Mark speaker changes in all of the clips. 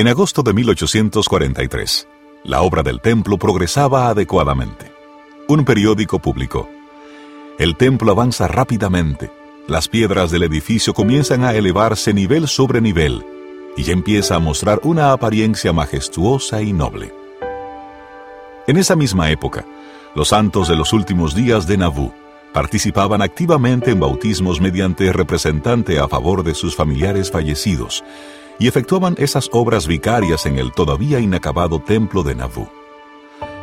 Speaker 1: En agosto de 1843, la obra del templo progresaba adecuadamente. Un periódico publicó, El templo avanza rápidamente, las piedras del edificio comienzan a elevarse nivel sobre nivel y ya empieza a mostrar una apariencia majestuosa y noble. En esa misma época, los santos de los últimos días de Nauvoo participaban activamente en bautismos mediante representante a favor de sus familiares fallecidos y efectuaban esas obras vicarias en el todavía inacabado templo de Nauvoo.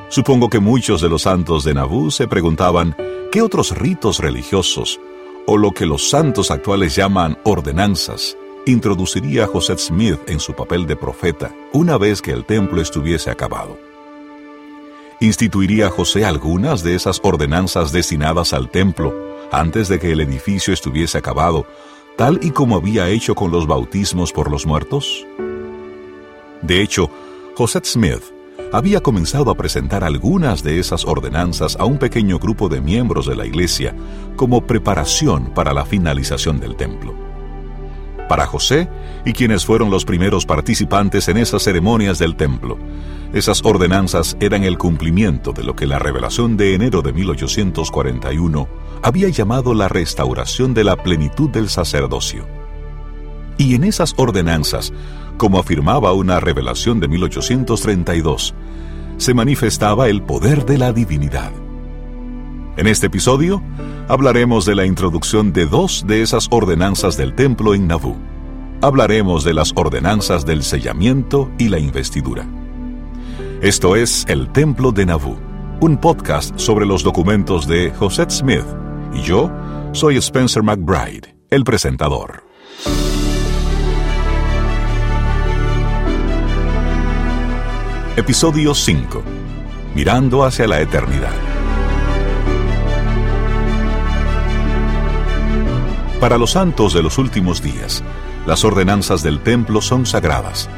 Speaker 1: Supongo que muchos de los santos de Nauvoo se preguntaban qué otros ritos religiosos, o lo que los santos actuales llaman ordenanzas, introduciría José Smith en su papel de profeta una vez que el templo estuviese acabado. ¿Instituiría José algunas de esas ordenanzas destinadas al templo antes de que el edificio estuviese acabado, tal y como había hecho con los bautismos por los muertos? De hecho, José Smith había comenzado a presentar algunas de esas ordenanzas a un pequeño grupo de miembros de la iglesia como preparación para la finalización del templo. Para José y quienes fueron los primeros participantes en esas ceremonias del templo, esas ordenanzas eran el cumplimiento de lo que la revelación de enero de 1841 había llamado la restauración de la plenitud del sacerdocio. Y en esas ordenanzas, como afirmaba una revelación de 1832, se manifestaba el poder de la divinidad. En este episodio hablaremos de la introducción de dos de esas ordenanzas del templo en Nauvoo. Hablaremos de las ordenanzas del sellamiento y la investidura. Esto es El Templo de Nauvoo, un podcast sobre los documentos de José Smith, y yo soy Spencer McBride, el presentador. Episodio 5. Mirando hacia la eternidad. Para los santos de los últimos días, las ordenanzas del templo son sagradas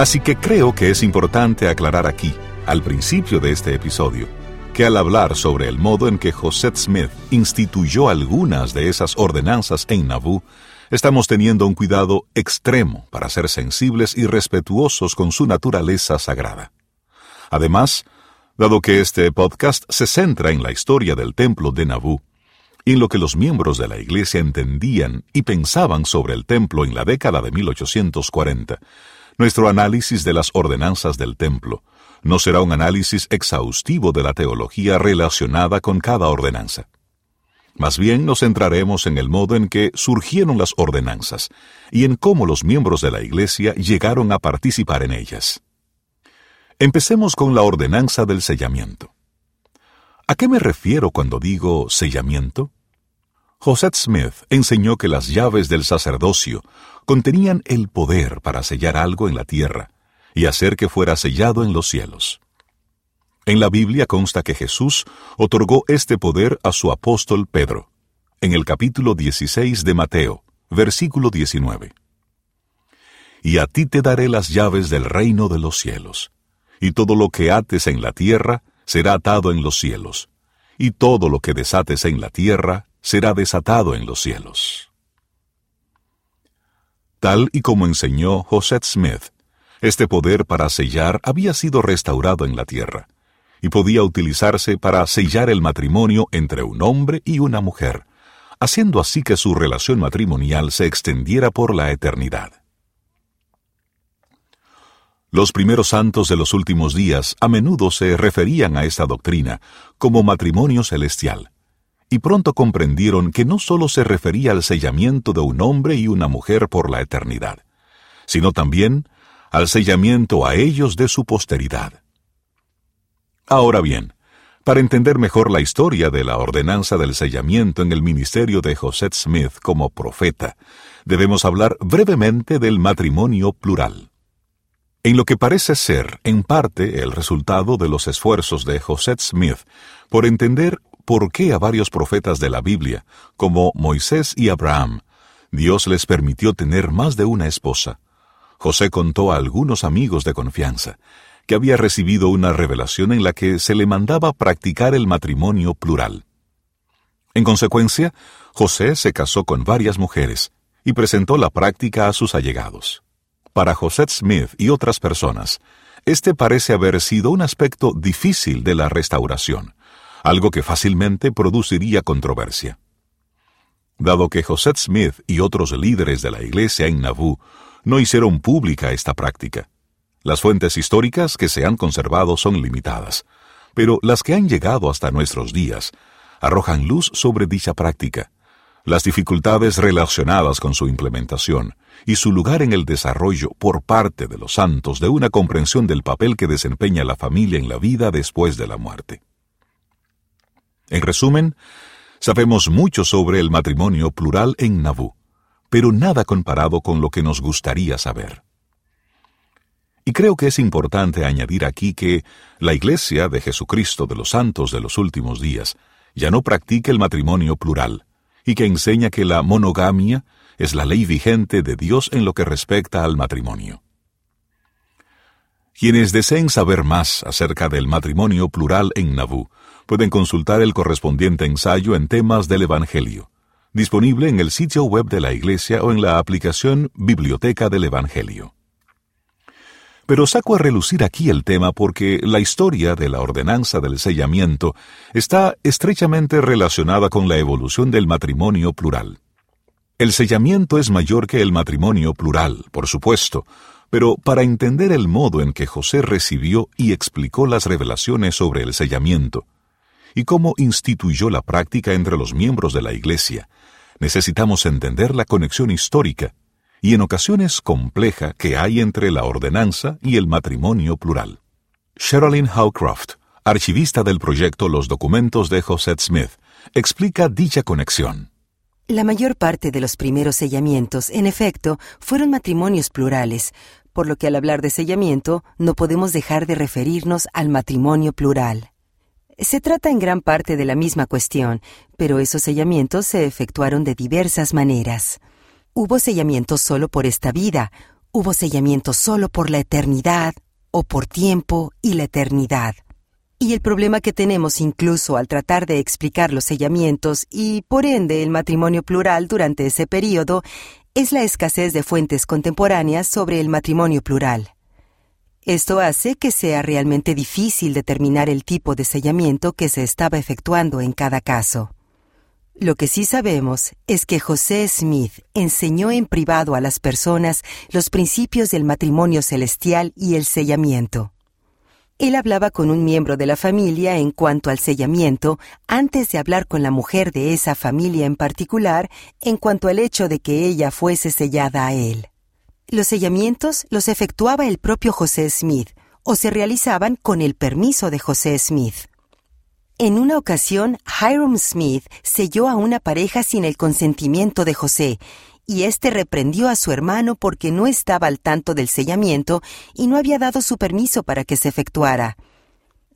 Speaker 1: Así que creo que es importante aclarar aquí, al principio de este episodio, que al hablar sobre el modo en que José Smith instituyó algunas de esas ordenanzas en Nauvoo, estamos teniendo un cuidado extremo para ser sensibles y respetuosos con su naturaleza sagrada. Además, dado que este podcast se centra en la historia del templo de Nauvoo, y en lo que los miembros de la Iglesia entendían y pensaban sobre el templo en la década de 1840, nuestro análisis de las ordenanzas del templo no será un análisis exhaustivo de la teología relacionada con cada ordenanza. Más bien nos centraremos en el modo en que surgieron las ordenanzas y en cómo los miembros de la Iglesia llegaron a participar en ellas. Empecemos con la ordenanza del sellamiento. ¿A qué me refiero cuando digo sellamiento? José Smith enseñó que las llaves del sacerdocio contenían el poder para sellar algo en la tierra y hacer que fuera sellado en los cielos. En la Biblia consta que Jesús otorgó este poder a su apóstol Pedro, en el capítulo 16 de Mateo, versículo 19. Y a ti te daré las llaves del reino de los cielos, y todo lo que ates en la tierra será atado en los cielos, y todo lo que desates en la tierra será desatado en los cielos. Tal y como enseñó José Smith, este poder para sellar había sido restaurado en la tierra, y podía utilizarse para sellar el matrimonio entre un hombre y una mujer, haciendo así que su relación matrimonial se extendiera por la eternidad. Los primeros santos de los últimos días a menudo se referían a esta doctrina como matrimonio celestial, y pronto comprendieron que no sólo se refería al sellamiento de un hombre y una mujer por la eternidad, sino también al sellamiento a ellos de su posteridad. Ahora bien, para entender mejor la historia de la ordenanza del sellamiento en el ministerio de José Smith como profeta, debemos hablar brevemente del matrimonio plural. En lo que parece ser, en parte, el resultado de los esfuerzos de José Smith por entender por qué a varios profetas de la Biblia, como Moisés y Abraham, Dios les permitió tener más de una esposa. José contó a algunos amigos de confianza que había recibido una revelación en la que se le mandaba practicar el matrimonio plural. En consecuencia, José se casó con varias mujeres y presentó la práctica a sus allegados. Para José Smith y otras personas, este parece haber sido un aspecto difícil de la restauración, algo que fácilmente produciría controversia. Dado que José Smith y otros líderes de la iglesia en Nauvoo no hicieron pública esta práctica, las fuentes históricas que se han conservado son limitadas, pero las que han llegado hasta nuestros días arrojan luz sobre dicha práctica, las dificultades relacionadas con su implementación y su lugar en el desarrollo por parte de los santos de una comprensión del papel que desempeña la familia en la vida después de la muerte. En resumen, sabemos mucho sobre el matrimonio plural en Nauvoo, pero nada comparado con lo que nos gustaría saber. Y creo que es importante añadir aquí que la Iglesia de Jesucristo de los Santos de los Últimos Días ya no practica el matrimonio plural, y que enseña que la monogamia es la ley vigente de Dios en lo que respecta al matrimonio. Quienes deseen saber más acerca del matrimonio plural en Nauvoo pueden consultar el correspondiente ensayo en temas del Evangelio, disponible en el sitio web de la Iglesia o en la aplicación Biblioteca del Evangelio. Pero saco a relucir aquí el tema porque la historia de la ordenanza del sellamiento está estrechamente relacionada con la evolución del matrimonio plural. El sellamiento es mayor que el matrimonio plural, por supuesto, pero para entender el modo en que José recibió y explicó las revelaciones sobre el sellamiento, y cómo instituyó la práctica entre los miembros de la Iglesia, necesitamos entender la conexión histórica y en ocasiones compleja que hay entre la ordenanza y el matrimonio plural. Sherilyn Howcroft, archivista del proyecto Los documentos de José Smith, explica dicha conexión.
Speaker 2: La mayor parte de los primeros sellamientos, en efecto, fueron matrimonios plurales, por lo que al hablar de sellamiento no podemos dejar de referirnos al matrimonio plural. Se trata en gran parte de la misma cuestión, pero esos sellamientos se efectuaron de diversas maneras. Hubo sellamiento solo por esta vida, hubo sellamiento solo por la eternidad, o por tiempo y la eternidad. Y el problema que tenemos incluso al tratar de explicar los sellamientos y, por ende, el matrimonio plural durante ese periodo es la escasez de fuentes contemporáneas sobre el matrimonio plural. Esto hace que sea realmente difícil determinar el tipo de sellamiento que se estaba efectuando en cada caso. Lo que sí sabemos es que José Smith enseñó en privado a las personas los principios del matrimonio celestial y el sellamiento. Él hablaba con un miembro de la familia en cuanto al sellamiento antes de hablar con la mujer de esa familia en particular en cuanto al hecho de que ella fuese sellada a él. Los sellamientos los efectuaba el propio José Smith o se realizaban con el permiso de José Smith. En una ocasión, Hiram Smith selló a una pareja sin el consentimiento de José, y éste reprendió a su hermano porque no estaba al tanto del sellamiento y no había dado su permiso para que se efectuara.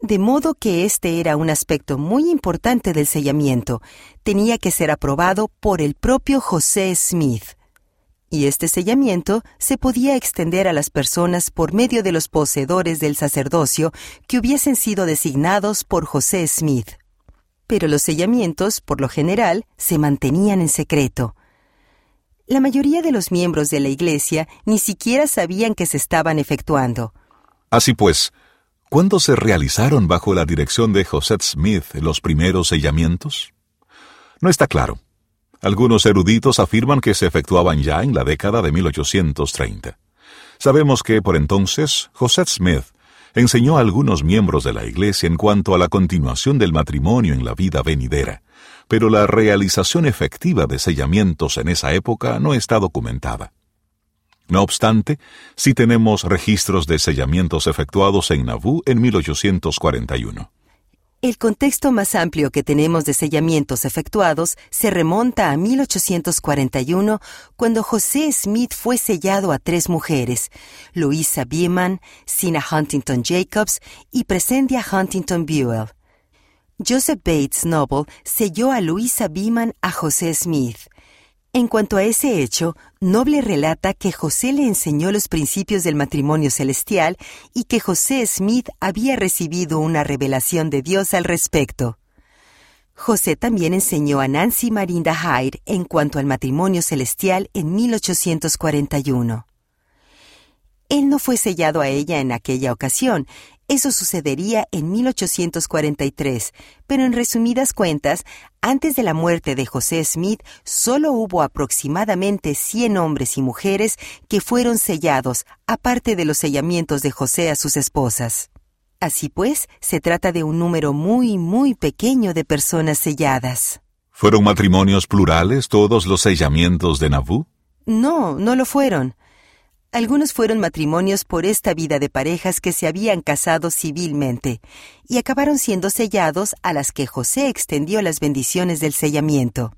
Speaker 2: De modo que este era un aspecto muy importante del sellamiento. Tenía que ser aprobado por el propio José Smith y este sellamiento se podía extender a las personas por medio de los poseedores del sacerdocio que hubiesen sido designados por José Smith. Pero los sellamientos, por lo general, se mantenían en secreto. La mayoría de los miembros de la Iglesia ni siquiera sabían que se estaban efectuando.
Speaker 1: Así pues, ¿cuándo se realizaron bajo la dirección de José Smith los primeros sellamientos? No está claro. Algunos eruditos afirman que se efectuaban ya en la década de 1830. Sabemos que por entonces José Smith enseñó a algunos miembros de la Iglesia en cuanto a la continuación del matrimonio en la vida venidera, pero la realización efectiva de sellamientos en esa época no está documentada. No obstante, sí tenemos registros de sellamientos efectuados en Nauvoo en 1841.
Speaker 2: El contexto más amplio que tenemos de sellamientos efectuados se remonta a 1841, cuando José Smith fue sellado a tres mujeres, Louisa Beeman, Sina Huntington Jacobs y Presendia Huntington Buell. Joseph Bates Noble selló a Louisa Beeman a José Smith. En cuanto a ese hecho, Noble relata que José le enseñó los principios del matrimonio celestial y que José Smith había recibido una revelación de Dios al respecto. José también enseñó a Nancy Marinda Hyde en cuanto al matrimonio celestial en 1841. Él no fue sellado a ella en aquella ocasión, eso sucedería en 1843, pero en resumidas cuentas, antes de la muerte de José Smith, solo hubo aproximadamente 100 hombres y mujeres que fueron sellados, aparte de los sellamientos de José a sus esposas. Así pues, se trata de un número muy, muy pequeño de personas selladas.
Speaker 1: ¿Fueron matrimonios plurales todos los sellamientos de Nabú?
Speaker 2: No, no lo fueron. Algunos fueron matrimonios por esta vida de parejas que se habían casado civilmente y acabaron siendo sellados a las que José extendió las bendiciones del sellamiento.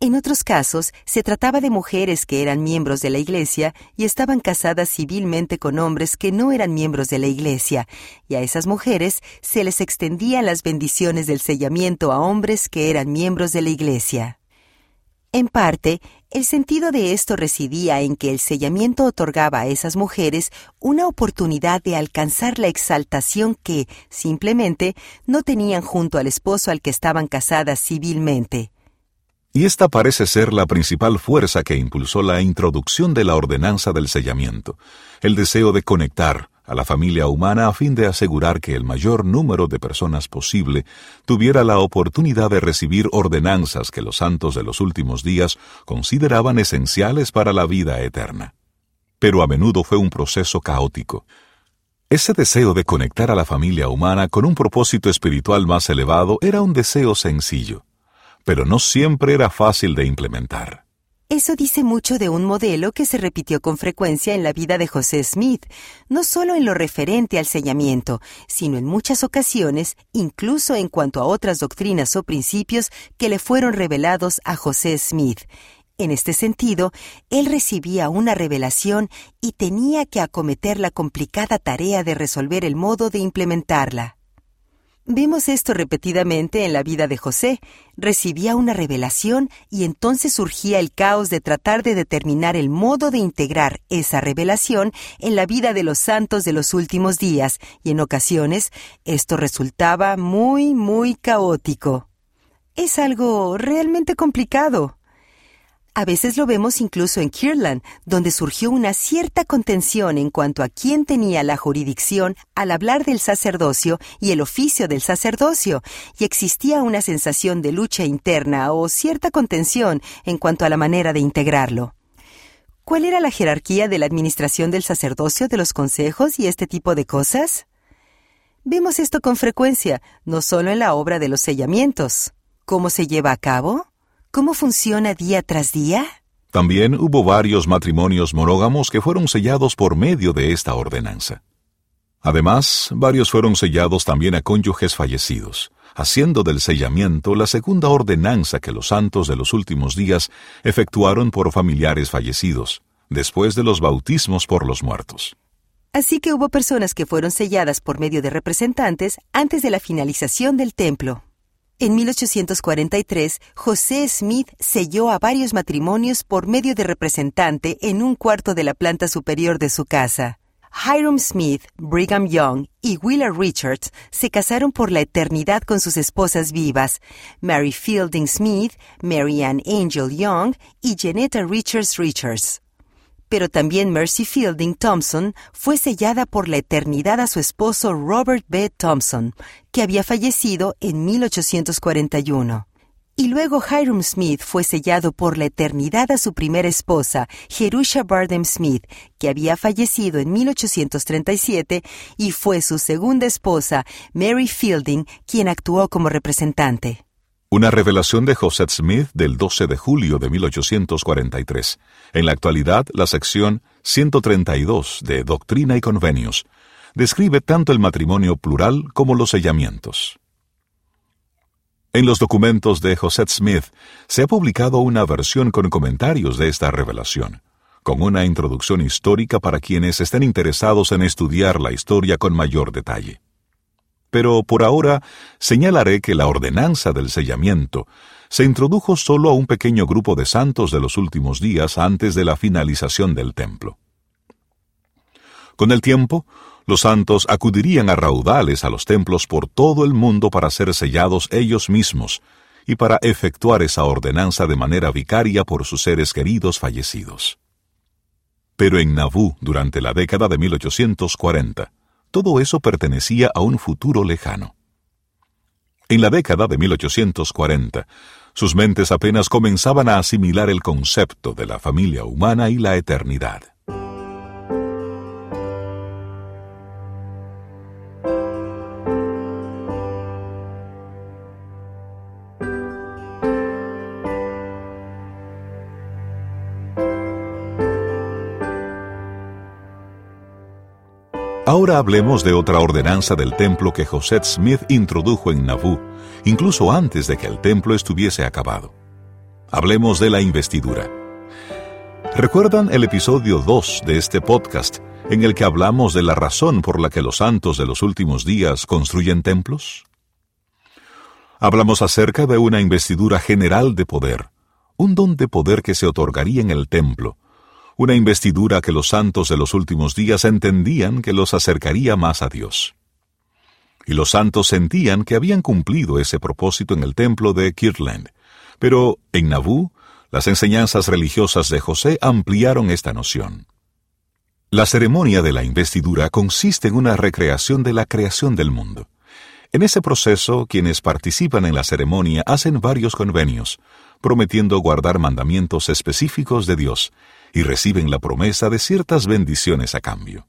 Speaker 2: En otros casos, se trataba de mujeres que eran miembros de la Iglesia y estaban casadas civilmente con hombres que no eran miembros de la Iglesia, y a esas mujeres se les extendían las bendiciones del sellamiento a hombres que eran miembros de la Iglesia. En parte, el sentido de esto residía en que el sellamiento otorgaba a esas mujeres una oportunidad de alcanzar la exaltación que, simplemente, no tenían junto al esposo al que estaban casadas civilmente.
Speaker 1: Y esta parece ser la principal fuerza que impulsó la introducción de la ordenanza del sellamiento, el deseo de conectar, a la familia humana a fin de asegurar que el mayor número de personas posible tuviera la oportunidad de recibir ordenanzas que los santos de los últimos días consideraban esenciales para la vida eterna. Pero a menudo fue un proceso caótico. Ese deseo de conectar a la familia humana con un propósito espiritual más elevado era un deseo sencillo, pero no siempre era fácil de implementar.
Speaker 2: Eso dice mucho de un modelo que se repitió con frecuencia en la vida de José Smith, no solo en lo referente al sellamiento, sino en muchas ocasiones, incluso en cuanto a otras doctrinas o principios que le fueron revelados a José Smith. En este sentido, él recibía una revelación y tenía que acometer la complicada tarea de resolver el modo de implementarla. Vemos esto repetidamente en la vida de José. Recibía una revelación y entonces surgía el caos de tratar de determinar el modo de integrar esa revelación en la vida de los santos de los últimos días, y en ocasiones esto resultaba muy, muy caótico. Es algo realmente complicado. A veces lo vemos incluso en Kirtland, donde surgió una cierta contención en cuanto a quién tenía la jurisdicción al hablar del sacerdocio y el oficio del sacerdocio, y existía una sensación de lucha interna o cierta contención en cuanto a la manera de integrarlo. ¿Cuál era la jerarquía de la administración del sacerdocio, de los consejos y este tipo de cosas? Vemos esto con frecuencia, no solo en la obra de los sellamientos. ¿Cómo se lleva a cabo? ¿Cómo funciona día tras día?
Speaker 1: También hubo varios matrimonios monógamos que fueron sellados por medio de esta ordenanza. Además, varios fueron sellados también a cónyuges fallecidos, haciendo del sellamiento la segunda ordenanza que los santos de los últimos días efectuaron por familiares fallecidos, después de los bautismos por los muertos.
Speaker 2: Así que hubo personas que fueron selladas por medio de representantes antes de la finalización del templo. En 1843, José Smith selló a varios matrimonios por medio de representante en un cuarto de la planta superior de su casa. Hiram Smith, Brigham Young y Willa Richards se casaron por la eternidad con sus esposas vivas, Mary Fielding Smith, Mary Ann Angel Young y Janetta Richards Richards pero también Mercy Fielding Thompson fue sellada por la eternidad a su esposo Robert B. Thompson, que había fallecido en 1841. Y luego Hiram Smith fue sellado por la eternidad a su primera esposa, Jerusha Bardem Smith, que había fallecido en 1837, y fue su segunda esposa, Mary Fielding, quien actuó como representante.
Speaker 1: Una revelación de José Smith del 12 de julio de 1843. En la actualidad, la sección 132 de Doctrina y Convenios describe tanto el matrimonio plural como los sellamientos. En los documentos de José Smith se ha publicado una versión con comentarios de esta revelación, con una introducción histórica para quienes estén interesados en estudiar la historia con mayor detalle pero por ahora señalaré que la ordenanza del sellamiento se introdujo solo a un pequeño grupo de santos de los últimos días antes de la finalización del templo. Con el tiempo, los santos acudirían a raudales a los templos por todo el mundo para ser sellados ellos mismos y para efectuar esa ordenanza de manera vicaria por sus seres queridos fallecidos. Pero en Nauvoo, durante la década de 1840, todo eso pertenecía a un futuro lejano. En la década de 1840, sus mentes apenas comenzaban a asimilar el concepto de la familia humana y la eternidad. Ahora hablemos de otra ordenanza del templo que José Smith introdujo en Nauvoo, incluso antes de que el templo estuviese acabado. Hablemos de la investidura. ¿Recuerdan el episodio 2 de este podcast en el que hablamos de la razón por la que los santos de los últimos días construyen templos? Hablamos acerca de una investidura general de poder, un don de poder que se otorgaría en el templo, una investidura que los santos de los últimos días entendían que los acercaría más a Dios. Y los santos sentían que habían cumplido ese propósito en el templo de Kirtland, pero en Nauvoo, las enseñanzas religiosas de José ampliaron esta noción. La ceremonia de la investidura consiste en una recreación de la creación del mundo. En ese proceso, quienes participan en la ceremonia hacen varios convenios, prometiendo guardar mandamientos específicos de Dios, y reciben la promesa de ciertas bendiciones a cambio.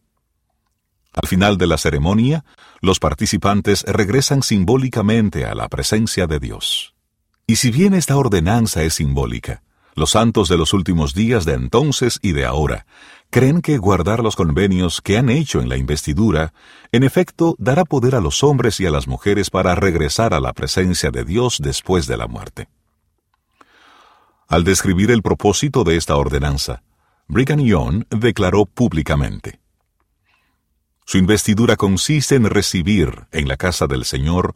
Speaker 1: Al final de la ceremonia, los participantes regresan simbólicamente a la presencia de Dios. Y si bien esta ordenanza es simbólica, los santos de los últimos días de entonces y de ahora creen que guardar los convenios que han hecho en la investidura, en efecto, dará poder a los hombres y a las mujeres para regresar a la presencia de Dios después de la muerte. Al describir el propósito de esta ordenanza, Brigham Young declaró públicamente. Su investidura consiste en recibir en la casa del Señor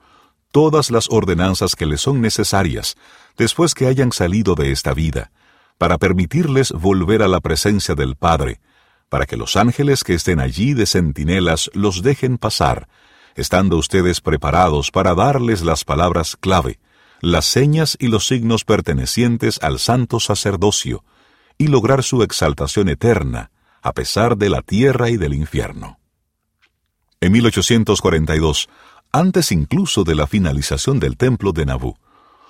Speaker 1: todas las ordenanzas que le son necesarias después que hayan salido de esta vida, para permitirles volver a la presencia del Padre, para que los ángeles que estén allí de centinelas los dejen pasar, estando ustedes preparados para darles las palabras clave, las señas y los signos pertenecientes al santo sacerdocio, y lograr su exaltación eterna, a pesar de la tierra y del infierno. En 1842, antes incluso de la finalización del templo de Nabú,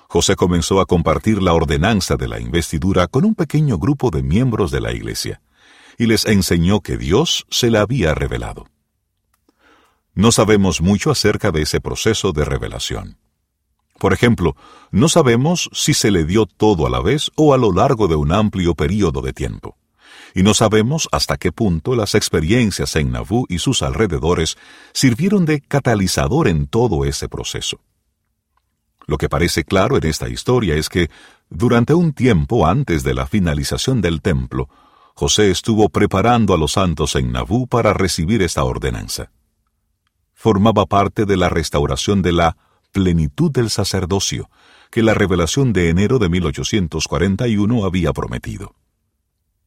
Speaker 1: José comenzó a compartir la ordenanza de la investidura con un pequeño grupo de miembros de la iglesia, y les enseñó que Dios se la había revelado. No sabemos mucho acerca de ese proceso de revelación. Por ejemplo, no sabemos si se le dio todo a la vez o a lo largo de un amplio período de tiempo. Y no sabemos hasta qué punto las experiencias en Nauvoo y sus alrededores sirvieron de catalizador en todo ese proceso. Lo que parece claro en esta historia es que, durante un tiempo antes de la finalización del templo, José estuvo preparando a los santos en Nauvoo para recibir esta ordenanza. Formaba parte de la restauración de la plenitud del sacerdocio que la revelación de enero de 1841 había prometido.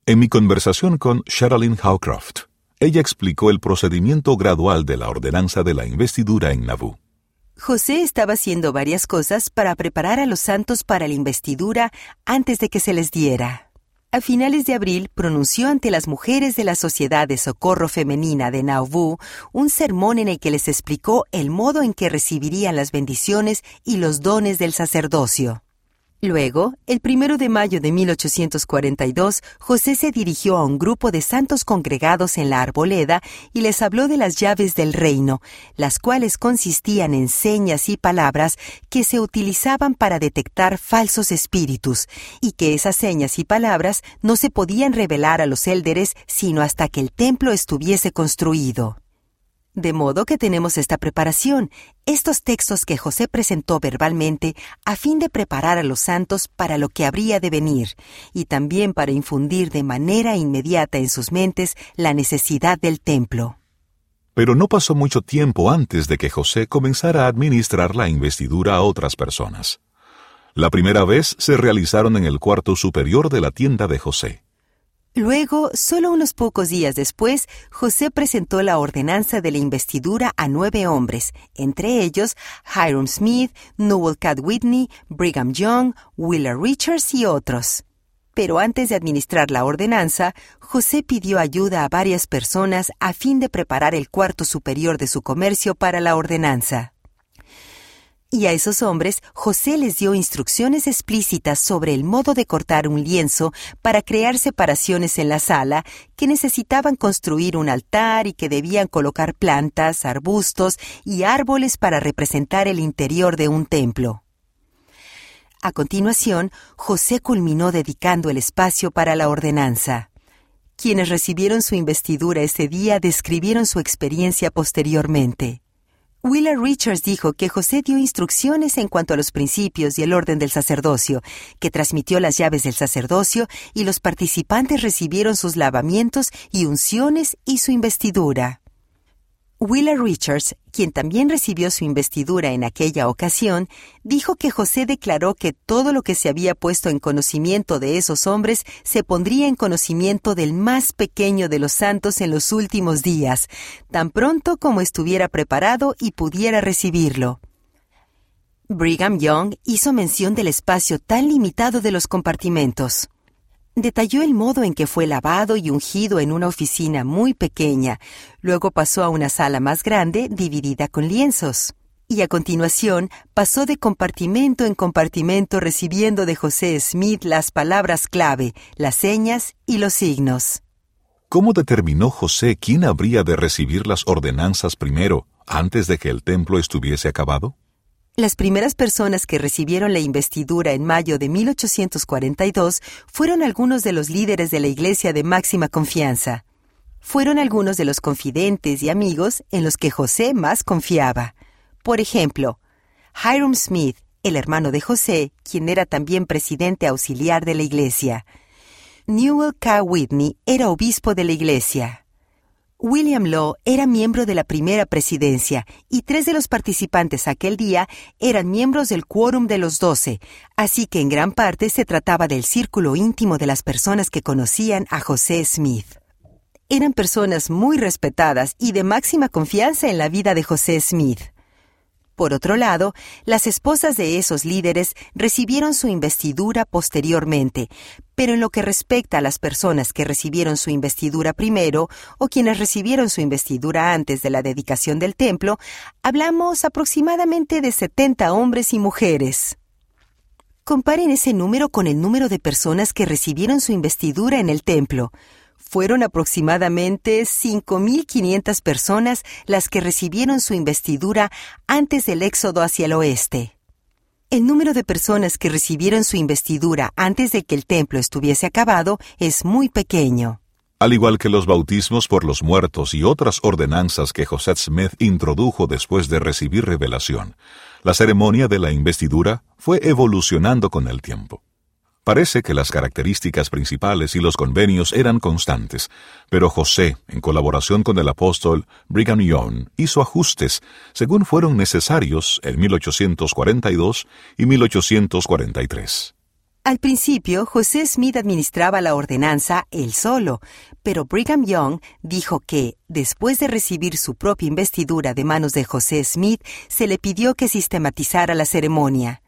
Speaker 1: En mi conversación con Sherilyn Howcroft, ella explicó el procedimiento gradual de la ordenanza de la investidura en Nauvoo.
Speaker 2: José estaba haciendo varias cosas para preparar a los santos para la investidura antes de que se les diera a finales de abril pronunció ante las mujeres de la Sociedad de Socorro Femenina de Nauvoo un sermón en el que les explicó el modo en que recibirían las bendiciones y los dones del sacerdocio. Luego, el primero de mayo de 1842, José se dirigió a un grupo de santos congregados en la arboleda y les habló de las llaves del reino, las cuales consistían en señas y palabras que se utilizaban para detectar falsos espíritus, y que esas señas y palabras no se podían revelar a los élderes sino hasta que el templo estuviese construido. De modo que tenemos esta preparación, estos textos que José presentó verbalmente a fin de preparar a los santos para lo que habría de venir y también para infundir de manera inmediata en sus mentes la necesidad del templo.
Speaker 1: Pero no pasó mucho tiempo antes de que José comenzara a administrar la investidura a otras personas. La primera vez se realizaron en el cuarto superior de la tienda de José.
Speaker 2: Luego, solo unos pocos días después, José presentó la ordenanza de la investidura a nueve hombres, entre ellos Hiram Smith, Newell Cat Whitney, Brigham Young, Willa Richards y otros. Pero antes de administrar la ordenanza, José pidió ayuda a varias personas a fin de preparar el cuarto superior de su comercio para la ordenanza. Y a esos hombres José les dio instrucciones explícitas sobre el modo de cortar un lienzo para crear separaciones en la sala, que necesitaban construir un altar y que debían colocar plantas, arbustos y árboles para representar el interior de un templo. A continuación, José culminó dedicando el espacio para la ordenanza. Quienes recibieron su investidura ese día describieron su experiencia posteriormente. Willa Richards dijo que José dio instrucciones en cuanto a los principios y el orden del sacerdocio, que transmitió las llaves del sacerdocio y los participantes recibieron sus lavamientos y unciones y su investidura. Willa Richards, quien también recibió su investidura en aquella ocasión, dijo que José declaró que todo lo que se había puesto en conocimiento de esos hombres se pondría en conocimiento del más pequeño de los santos en los últimos días, tan pronto como estuviera preparado y pudiera recibirlo. Brigham Young hizo mención del espacio tan limitado de los compartimentos. Detalló el modo en que fue lavado y ungido en una oficina muy pequeña, luego pasó a una sala más grande dividida con lienzos. Y a continuación pasó de compartimento en compartimento recibiendo de José Smith las palabras clave, las señas y los signos.
Speaker 1: ¿Cómo determinó José quién habría de recibir las ordenanzas primero, antes de que el templo estuviese acabado?
Speaker 2: Las primeras personas que recibieron la investidura en mayo de 1842 fueron algunos de los líderes de la Iglesia de máxima confianza. Fueron algunos de los confidentes y amigos en los que José más confiaba. Por ejemplo, Hiram Smith, el hermano de José, quien era también presidente auxiliar de la Iglesia. Newell K. Whitney era obispo de la Iglesia. William Law era miembro de la primera presidencia y tres de los participantes aquel día eran miembros del quórum de los doce, así que en gran parte se trataba del círculo íntimo de las personas que conocían a José Smith. Eran personas muy respetadas y de máxima confianza en la vida de José Smith. Por otro lado, las esposas de esos líderes recibieron su investidura posteriormente, pero en lo que respecta a las personas que recibieron su investidura primero o quienes recibieron su investidura antes de la dedicación del templo, hablamos aproximadamente de 70 hombres y mujeres. Comparen ese número con el número de personas que recibieron su investidura en el templo fueron aproximadamente 5.500 personas las que recibieron su investidura antes del éxodo hacia el oeste. El número de personas que recibieron su investidura antes de que el templo estuviese acabado es muy pequeño.
Speaker 1: Al igual que los bautismos por los muertos y otras ordenanzas que José Smith introdujo después de recibir revelación, la ceremonia de la investidura fue evolucionando con el tiempo. Parece que las características principales y los convenios eran constantes, pero José, en colaboración con el apóstol Brigham Young, hizo ajustes según fueron necesarios en 1842 y 1843.
Speaker 2: Al principio, José Smith administraba la ordenanza él solo, pero Brigham Young dijo que, después de recibir su propia investidura de manos de José Smith, se le pidió que sistematizara la ceremonia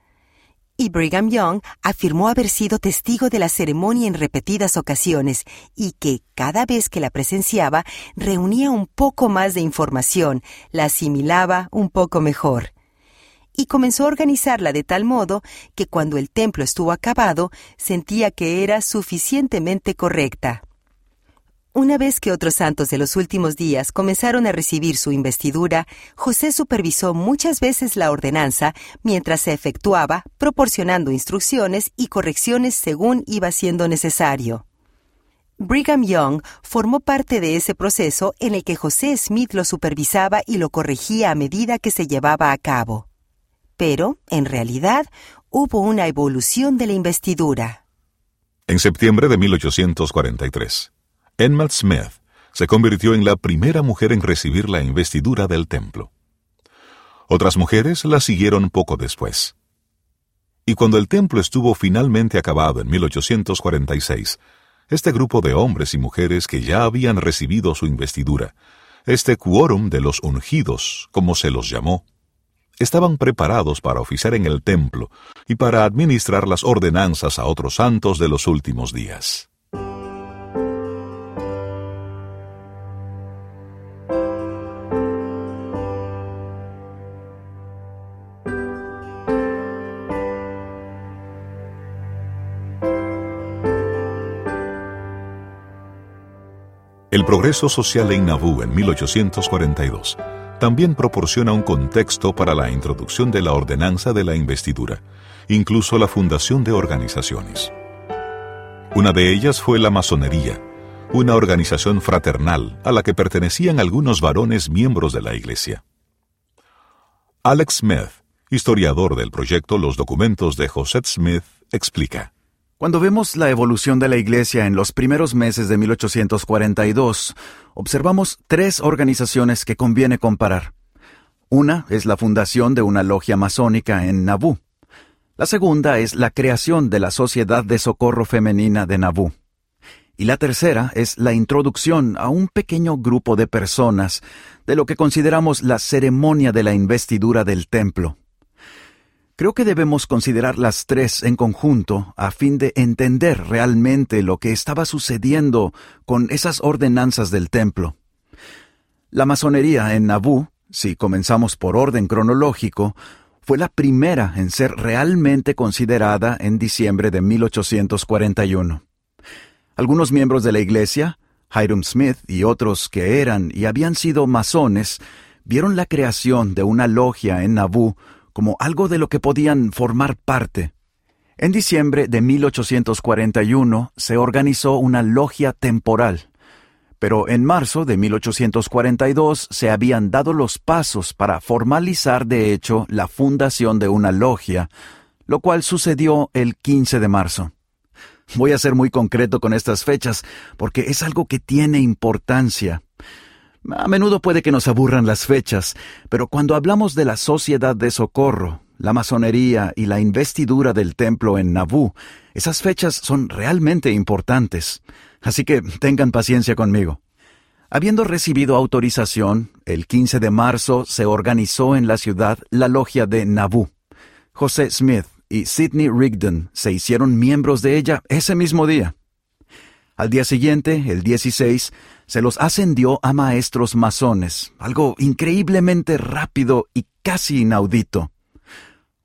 Speaker 2: y Brigham Young afirmó haber sido testigo de la ceremonia en repetidas ocasiones y que cada vez que la presenciaba reunía un poco más de información, la asimilaba un poco mejor. Y comenzó a organizarla de tal modo que cuando el templo estuvo acabado sentía que era suficientemente correcta. Una vez que otros santos de los últimos días comenzaron a recibir su investidura, José supervisó muchas veces la ordenanza mientras se efectuaba, proporcionando instrucciones y correcciones según iba siendo necesario. Brigham Young formó parte de ese proceso en el que José Smith lo supervisaba y lo corregía a medida que se llevaba a cabo. Pero, en realidad, hubo una evolución de la investidura.
Speaker 1: En septiembre de 1843, Enma Smith se convirtió en la primera mujer en recibir la investidura del templo. Otras mujeres la siguieron poco después. Y cuando el templo estuvo finalmente acabado en 1846, este grupo de hombres y mujeres que ya habían recibido su investidura, este quórum de los ungidos, como se los llamó, estaban preparados para oficiar en el templo y para administrar las ordenanzas a otros santos de los últimos días. El progreso social en Nauvoo en 1842 también proporciona un contexto para la introducción de la ordenanza de la investidura, incluso la fundación de organizaciones. Una de ellas fue la masonería, una organización fraternal a la que pertenecían algunos varones miembros de la Iglesia. Alex Smith, historiador del proyecto Los documentos de José Smith, explica.
Speaker 3: Cuando vemos la evolución de la Iglesia en los primeros meses de 1842, observamos tres organizaciones que conviene comparar. Una es la fundación de una logia masónica en Nabú. La segunda es la creación de la Sociedad de Socorro Femenina de Nabú. Y la tercera es la introducción a un pequeño grupo de personas de lo que consideramos la ceremonia de la investidura del templo. Creo que debemos considerar las tres en conjunto a fin de entender realmente lo que estaba sucediendo con esas ordenanzas del templo. La masonería en Nabú, si comenzamos por orden cronológico, fue la primera en ser realmente considerada en diciembre de 1841. Algunos miembros de la Iglesia, Hiram Smith y otros que eran y habían sido masones, vieron la creación de una logia en Nabú como algo de lo que podían formar parte. En diciembre de 1841 se organizó una logia temporal, pero en marzo de 1842 se habían dado los pasos para formalizar de hecho la fundación de una logia, lo cual sucedió el 15 de marzo. Voy a ser muy concreto con estas fechas porque es algo que tiene importancia. A menudo puede que nos aburran las fechas, pero cuando hablamos de la sociedad de socorro, la masonería y la investidura del templo en Nabú, esas fechas son realmente importantes. Así que tengan paciencia conmigo. Habiendo recibido autorización, el 15 de marzo se organizó en la ciudad la logia de Nabú. José Smith y Sidney Rigdon se hicieron miembros de ella ese mismo día. Al día siguiente, el 16, se los ascendió a maestros masones, algo increíblemente rápido y casi inaudito.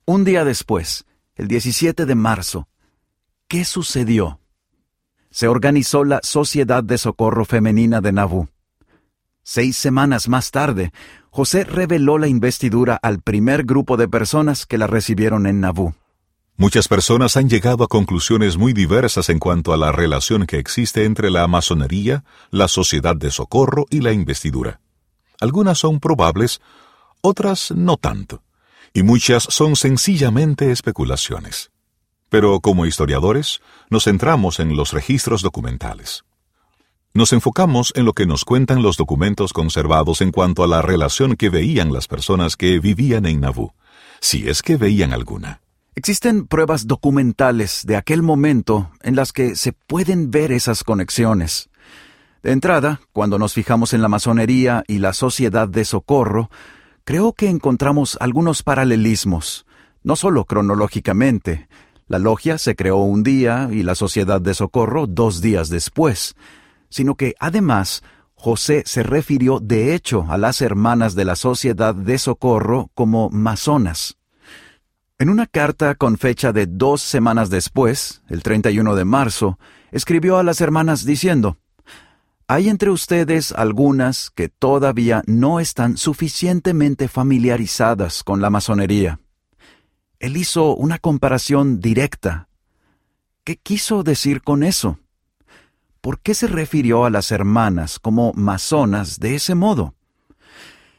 Speaker 3: Un día después, el 17 de marzo, ¿qué sucedió? Se organizó la Sociedad de Socorro Femenina de Nabú. Seis semanas más tarde, José reveló la investidura al primer grupo de personas que la recibieron en Nabú.
Speaker 1: Muchas personas han llegado a conclusiones muy diversas en cuanto a la relación que existe entre la masonería, la sociedad de socorro y la investidura. Algunas son probables, otras no tanto, y muchas son sencillamente especulaciones. Pero como historiadores, nos centramos en los registros documentales. Nos enfocamos en lo que nos cuentan los documentos conservados en cuanto a la relación que veían las personas que vivían en Nabú, si es que veían alguna.
Speaker 3: Existen pruebas documentales de aquel momento en las que se pueden ver esas conexiones. De entrada, cuando nos fijamos en la masonería y la sociedad de socorro, creo que encontramos algunos paralelismos, no solo cronológicamente. La logia se creó un día y la sociedad de socorro dos días después, sino que además José se refirió de hecho a las hermanas de la sociedad de socorro como masonas. En una carta con fecha de dos semanas después, el 31 de marzo, escribió a las hermanas diciendo, Hay entre ustedes algunas que todavía no están suficientemente familiarizadas con la masonería. Él hizo una comparación directa. ¿Qué quiso decir con eso? ¿Por qué se refirió a las hermanas como masonas de ese modo?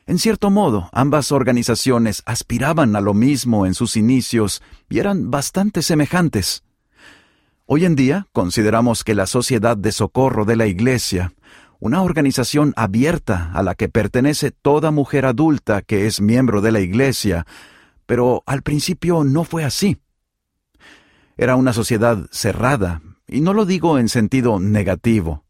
Speaker 3: En cierto modo, ambas organizaciones aspiraban a lo mismo en sus inicios y eran bastante semejantes. Hoy en día consideramos que la Sociedad de Socorro de la Iglesia, una organización abierta a la que pertenece toda mujer adulta que es miembro de la Iglesia, pero al principio no fue así. Era una sociedad cerrada, y no lo digo en sentido negativo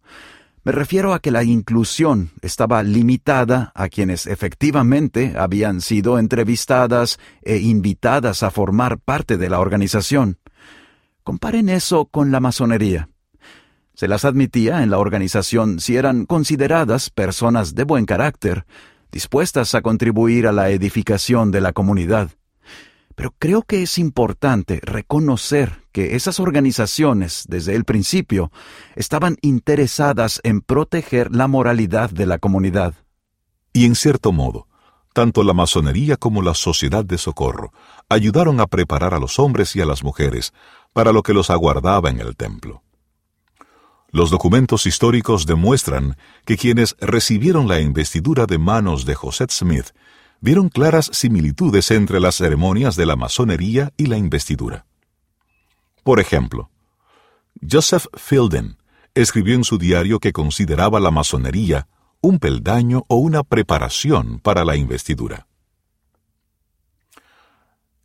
Speaker 3: Me refiero a que la inclusión estaba limitada a quienes efectivamente habían sido entrevistadas e invitadas a formar parte de la organización. Comparen eso con la masonería. Se las admitía en la organización si eran consideradas personas de buen carácter, dispuestas a contribuir a la edificación de la comunidad. Pero creo que es importante reconocer que esas organizaciones, desde el principio, estaban interesadas en proteger la moralidad de la comunidad.
Speaker 1: Y en cierto modo, tanto la masonería como la sociedad de socorro ayudaron a preparar a los hombres y a las mujeres para lo que los aguardaba en el templo. Los documentos históricos demuestran que quienes recibieron la investidura de manos de José Smith vieron claras similitudes entre las ceremonias de la masonería y la investidura. Por ejemplo, Joseph Fielding escribió en su diario que consideraba la masonería un peldaño o una preparación para la investidura.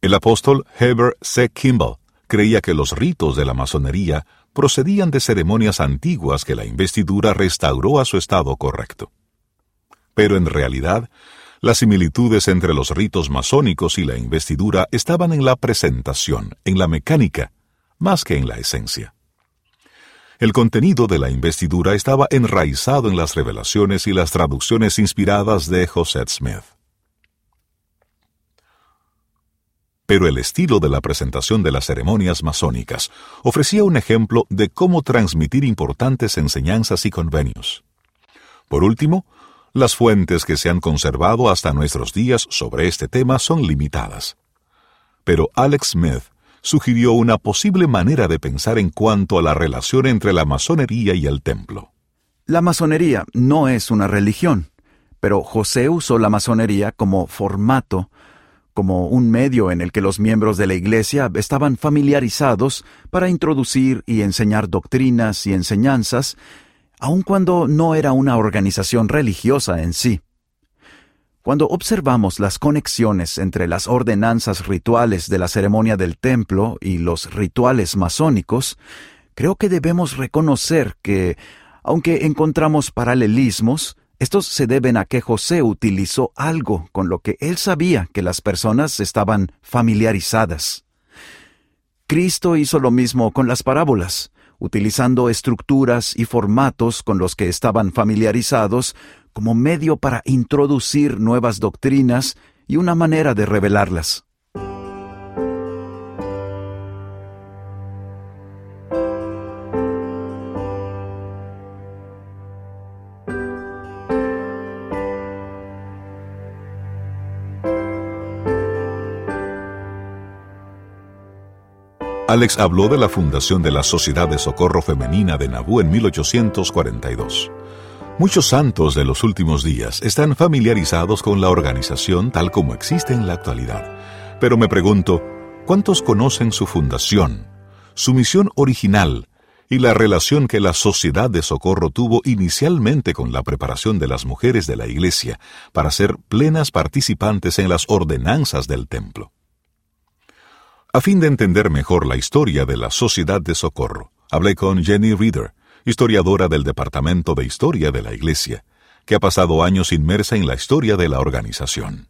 Speaker 1: El apóstol Heber C. Kimball creía que los ritos de la masonería procedían de ceremonias antiguas que la investidura restauró a su estado correcto. Pero en realidad, las similitudes entre los ritos masónicos y la investidura estaban en la presentación, en la mecánica, más que en la esencia. El contenido de la investidura estaba enraizado en las revelaciones y las traducciones inspiradas de José Smith. pero el estilo de la presentación de las ceremonias masónicas ofrecía un ejemplo de cómo transmitir importantes enseñanzas y convenios. Por último, las fuentes que se han conservado hasta nuestros días sobre este tema son limitadas. Pero Alex Smith sugirió una posible manera de pensar en cuanto a la relación entre la masonería y el templo.
Speaker 3: La masonería no es una religión, pero José usó la masonería como formato como un medio en el que los miembros de la Iglesia estaban familiarizados para introducir y enseñar doctrinas y enseñanzas, aun cuando no era una organización religiosa en sí. Cuando observamos las conexiones entre las ordenanzas rituales de la ceremonia del templo y los rituales masónicos, creo que debemos reconocer que, aunque encontramos paralelismos, estos se deben a que José utilizó algo con lo que él sabía que las personas estaban familiarizadas. Cristo hizo lo mismo con las parábolas, utilizando estructuras y formatos con los que estaban familiarizados como medio para introducir nuevas doctrinas y una manera de revelarlas.
Speaker 1: Alex habló de la fundación de la Sociedad de Socorro Femenina de Nabú en 1842. Muchos santos de los últimos días están familiarizados con la organización tal como existe en la actualidad. Pero me pregunto, ¿cuántos conocen su fundación, su misión original y la relación que la Sociedad de Socorro tuvo inicialmente con la preparación de las mujeres de la Iglesia para ser plenas participantes en las ordenanzas del templo? A fin de entender mejor la historia de la Sociedad de Socorro, hablé con Jenny Reader, historiadora del Departamento de Historia de la Iglesia, que ha pasado años inmersa en la historia de la organización.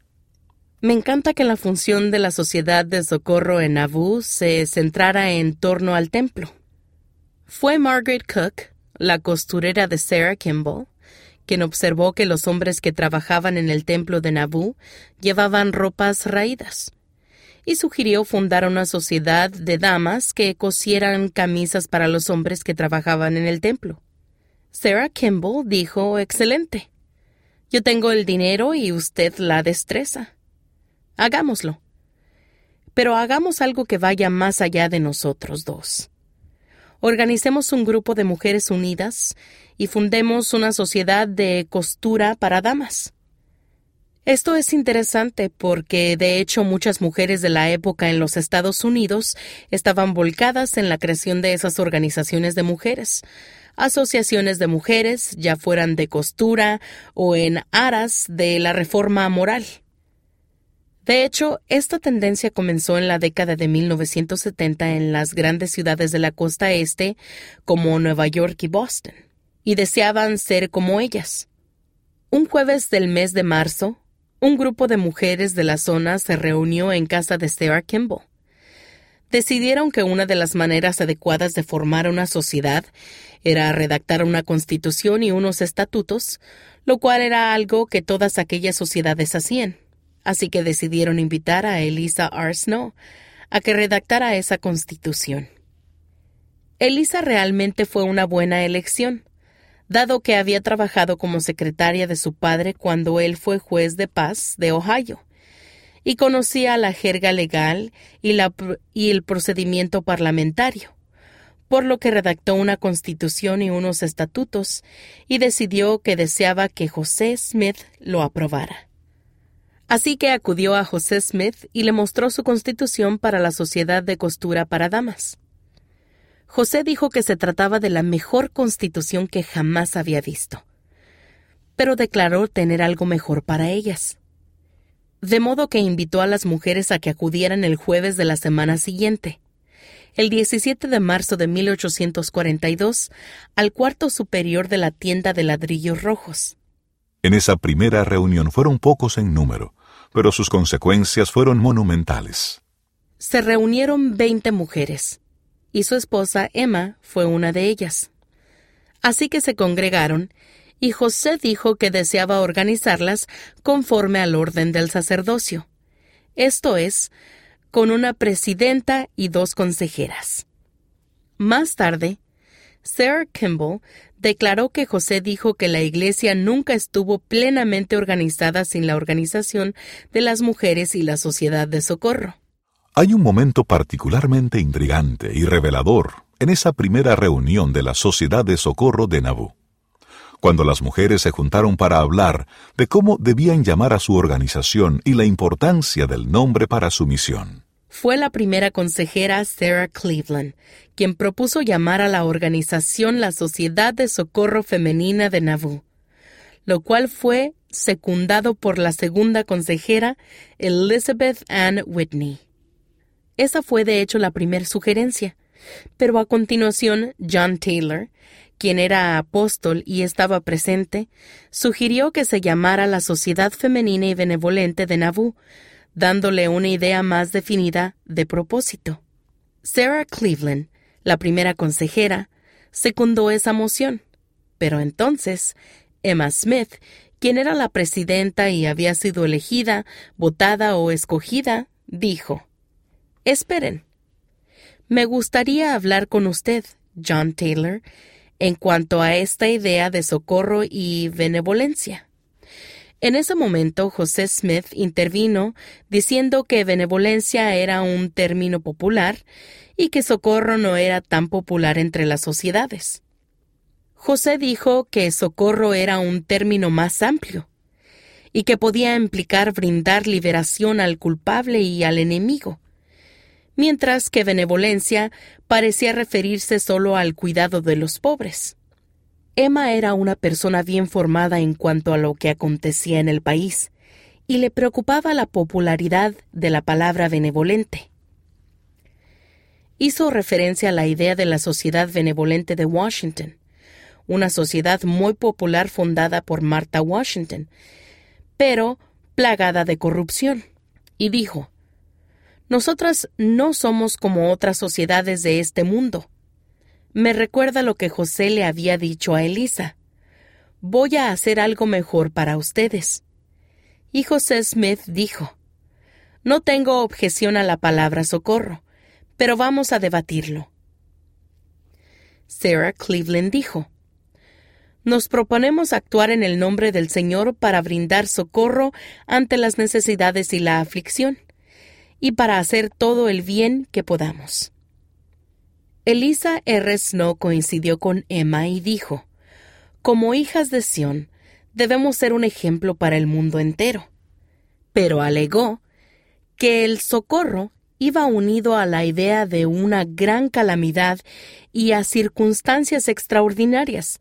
Speaker 4: Me encanta que la función de la Sociedad de Socorro en Nauvoo se centrara en torno al templo. Fue Margaret Cook, la costurera de Sarah Kimball, quien observó que los hombres que trabajaban en el templo de Nauvoo llevaban ropas raídas y sugirió fundar una sociedad de damas que cosieran camisas para los hombres que trabajaban en el templo. Sarah Kimball dijo Excelente. Yo tengo el dinero y usted la destreza. Hagámoslo. Pero hagamos algo que vaya más allá de nosotros dos. Organicemos un grupo de mujeres unidas y fundemos una sociedad de costura para damas. Esto es interesante porque, de hecho, muchas mujeres de la época en los Estados Unidos estaban volcadas en la creación de esas organizaciones de mujeres, asociaciones de mujeres, ya fueran de costura o en aras de la reforma moral. De hecho, esta tendencia comenzó en la década de 1970 en las grandes ciudades de la costa este, como Nueva York y Boston. y deseaban ser como ellas. Un jueves del mes de marzo, un grupo de mujeres de la zona se reunió en casa de Sarah Kimball. Decidieron que una de las maneras adecuadas de formar una sociedad era redactar una constitución y unos estatutos, lo cual era algo que todas aquellas sociedades hacían. Así que decidieron invitar a Elisa R. A que redactara esa constitución. Elisa realmente fue una buena elección, dado que había trabajado como secretaria de su padre cuando él fue juez de paz de Ohio, y conocía la jerga legal y, y el procedimiento parlamentario, por lo que redactó una constitución y unos estatutos, y decidió que deseaba que José Smith lo aprobara. Así que acudió a José Smith y le mostró su constitución para la Sociedad de Costura para Damas. José dijo que se trataba de la mejor constitución que jamás había visto, pero declaró tener algo mejor para ellas. De modo que invitó a las mujeres a que acudieran el jueves de la semana siguiente, el 17 de marzo de 1842, al cuarto superior de la tienda de ladrillos rojos.
Speaker 1: En esa primera reunión fueron pocos en número, pero sus consecuencias fueron monumentales.
Speaker 4: Se reunieron veinte mujeres, y su esposa Emma fue una de ellas. Así que se congregaron, y José dijo que deseaba organizarlas conforme al orden del sacerdocio, esto es, con una presidenta y dos consejeras. Más tarde, Sarah Kimball declaró que José dijo que la Iglesia nunca estuvo plenamente organizada sin la organización de las mujeres y la sociedad de socorro.
Speaker 1: Hay un momento particularmente intrigante y revelador en esa primera reunión de la Sociedad de Socorro de Nabú, cuando las mujeres se juntaron para hablar de cómo debían llamar a su organización y la importancia del nombre para su misión.
Speaker 4: Fue la primera consejera Sarah Cleveland quien propuso llamar a la organización la Sociedad de Socorro Femenina de Nabú, lo cual fue secundado por la segunda consejera Elizabeth Ann Whitney. Esa fue de hecho la primera sugerencia. Pero a continuación, John Taylor, quien era apóstol y estaba presente, sugirió que se llamara la Sociedad Femenina y Benevolente de Nauvoo, dándole una idea más definida de propósito. Sarah Cleveland, la primera consejera, secundó esa moción. Pero entonces, Emma Smith, quien era la presidenta y había sido elegida, votada o escogida, dijo Esperen. Me gustaría hablar con usted, John Taylor, en cuanto a esta idea de socorro y benevolencia. En ese momento, José Smith intervino diciendo que benevolencia era un término popular y que socorro no era tan popular entre las sociedades. José dijo que socorro era un término más amplio y que podía implicar brindar liberación al culpable y al enemigo, mientras que benevolencia parecía referirse solo al cuidado de los pobres. Emma era una persona bien formada en cuanto a lo que acontecía en el país, y le preocupaba la popularidad de la palabra benevolente. Hizo referencia a la idea de la Sociedad Benevolente de Washington, una sociedad muy popular fundada por Martha Washington, pero plagada de corrupción, y dijo, nosotras no somos como otras sociedades de este mundo. Me recuerda lo que José le había dicho a Elisa. Voy a hacer algo mejor para ustedes. Y José Smith dijo, No tengo objeción a la palabra socorro, pero vamos a debatirlo. Sarah Cleveland dijo, Nos proponemos actuar en el nombre del Señor para brindar socorro ante las necesidades y la aflicción y para hacer todo el bien que podamos. Elisa R. Snow coincidió con Emma y dijo, Como hijas de Sión, debemos ser un ejemplo para el mundo entero. Pero alegó que el socorro iba unido a la idea de una gran calamidad y a circunstancias extraordinarias,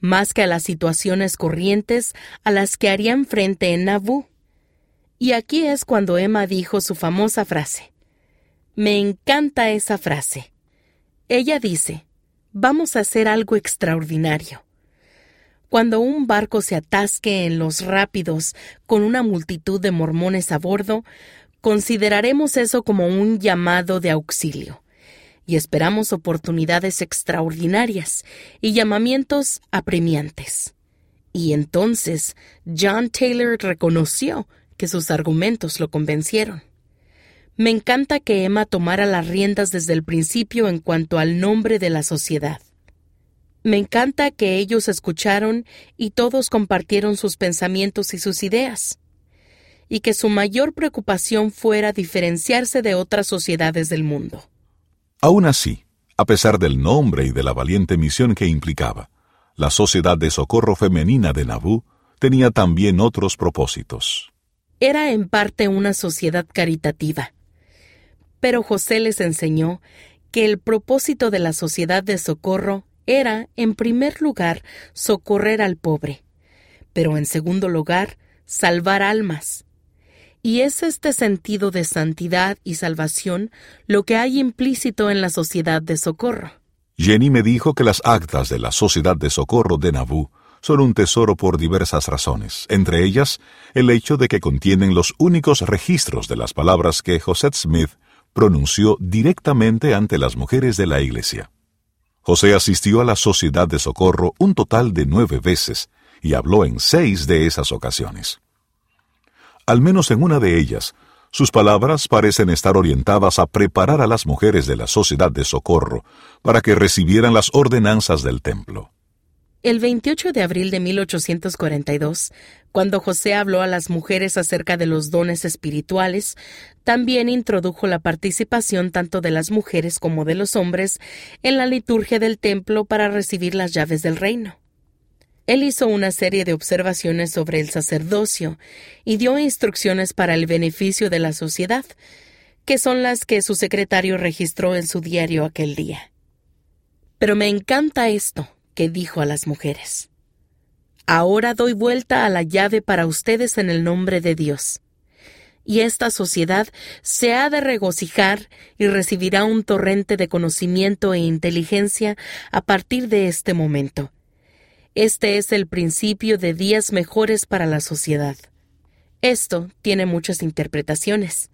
Speaker 4: más que a las situaciones corrientes a las que harían frente en Nabú. Y aquí es cuando Emma dijo su famosa frase. Me encanta esa frase. Ella dice, vamos a hacer algo extraordinario. Cuando un barco se atasque en los rápidos con una multitud de mormones a bordo, consideraremos eso como un llamado de auxilio y esperamos oportunidades extraordinarias y llamamientos apremiantes. Y entonces John Taylor reconoció que sus argumentos lo convencieron. Me encanta que Emma tomara las riendas desde el principio en cuanto al nombre de la sociedad. Me encanta que ellos escucharon y todos compartieron sus pensamientos y sus ideas, y que su mayor preocupación fuera diferenciarse de otras sociedades del mundo.
Speaker 1: Aún así, a pesar del nombre y de la valiente misión que implicaba, la Sociedad de Socorro Femenina de Nabú tenía también otros propósitos.
Speaker 4: Era en parte una sociedad caritativa. Pero José les enseñó que el propósito de la Sociedad de Socorro era, en primer lugar, socorrer al pobre, pero en segundo lugar, salvar almas. Y es este sentido de santidad y salvación lo que hay implícito en la Sociedad de Socorro.
Speaker 1: Jenny me dijo que las actas de la Sociedad de Socorro de Nabú son un tesoro por diversas razones, entre ellas el hecho de que contienen los únicos registros de las palabras que José Smith pronunció directamente ante las mujeres de la Iglesia. José asistió a la Sociedad de Socorro un total de nueve veces y habló en seis de esas ocasiones. Al menos en una de ellas, sus palabras parecen estar orientadas a preparar a las mujeres de la Sociedad de Socorro para que recibieran las ordenanzas del templo.
Speaker 4: El 28 de abril de 1842, cuando José habló a las mujeres acerca de los dones espirituales, también introdujo la participación tanto de las mujeres como de los hombres en la liturgia del templo para recibir las llaves del reino. Él hizo una serie de observaciones sobre el sacerdocio y dio instrucciones para el beneficio de la sociedad, que son las que su secretario registró en su diario aquel día. Pero me encanta esto, que dijo a las mujeres. Ahora doy vuelta a la llave para ustedes en el nombre de Dios. Y esta sociedad se ha de regocijar y recibirá un torrente de conocimiento e inteligencia a partir de este momento. Este es el principio de días mejores para la sociedad. Esto tiene muchas interpretaciones.